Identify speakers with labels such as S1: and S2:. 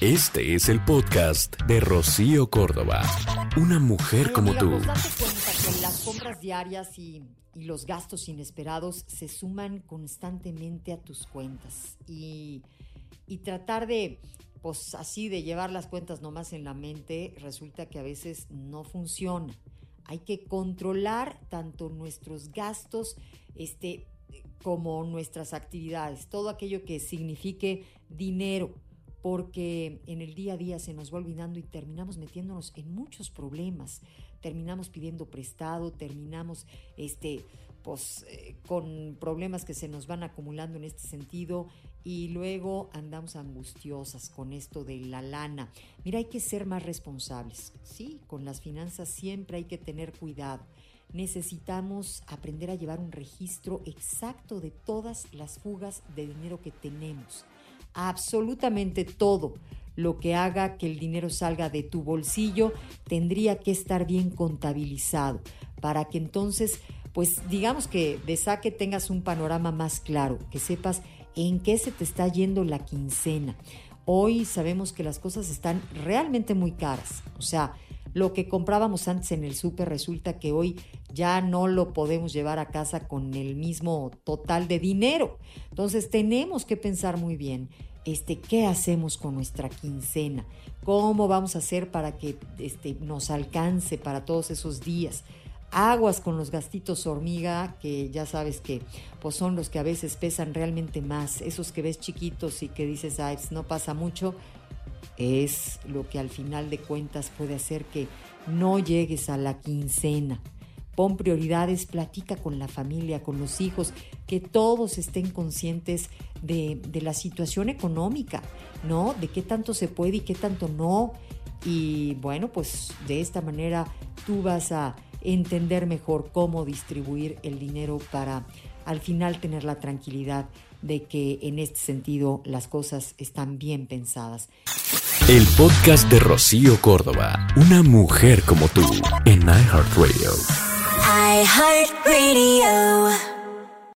S1: Este es el podcast de Rocío Córdoba. Una mujer como tú.
S2: pues date cuenta que las compras diarias y, y los gastos inesperados se suman constantemente a tus cuentas. Y, y tratar de, pues así, de llevar las cuentas nomás en la mente, resulta que a veces no funciona. Hay que controlar tanto nuestros gastos, este, como nuestras actividades, todo aquello que signifique dinero porque en el día a día se nos va olvidando y terminamos metiéndonos en muchos problemas. Terminamos pidiendo prestado, terminamos este, pues, eh, con problemas que se nos van acumulando en este sentido y luego andamos angustiosas con esto de la lana. Mira, hay que ser más responsables. Sí, con las finanzas siempre hay que tener cuidado. Necesitamos aprender a llevar un registro exacto de todas las fugas de dinero que tenemos absolutamente todo lo que haga que el dinero salga de tu bolsillo tendría que estar bien contabilizado para que entonces, pues digamos que de saque tengas un panorama más claro, que sepas en qué se te está yendo la quincena. Hoy sabemos que las cosas están realmente muy caras, o sea, lo que comprábamos antes en el súper resulta que hoy ya no lo podemos llevar a casa con el mismo total de dinero. Entonces tenemos que pensar muy bien este, qué hacemos con nuestra quincena, cómo vamos a hacer para que este, nos alcance para todos esos días. Aguas con los gastitos hormiga, que ya sabes que pues son los que a veces pesan realmente más, esos que ves chiquitos y que dices, ay, pues, no pasa mucho, es lo que al final de cuentas puede hacer que no llegues a la quincena. Pon prioridades, platica con la familia, con los hijos, que todos estén conscientes de, la situación económica, ¿no? De qué tanto se puede y qué tanto no. Y bueno, pues de esta manera tú vas a entender mejor cómo distribuir el dinero para al final tener la tranquilidad de que en este sentido las cosas están bien pensadas.
S1: El podcast de Rocío Córdoba, una mujer como tú, en iHeartRadio.
S3: iHeartRadio.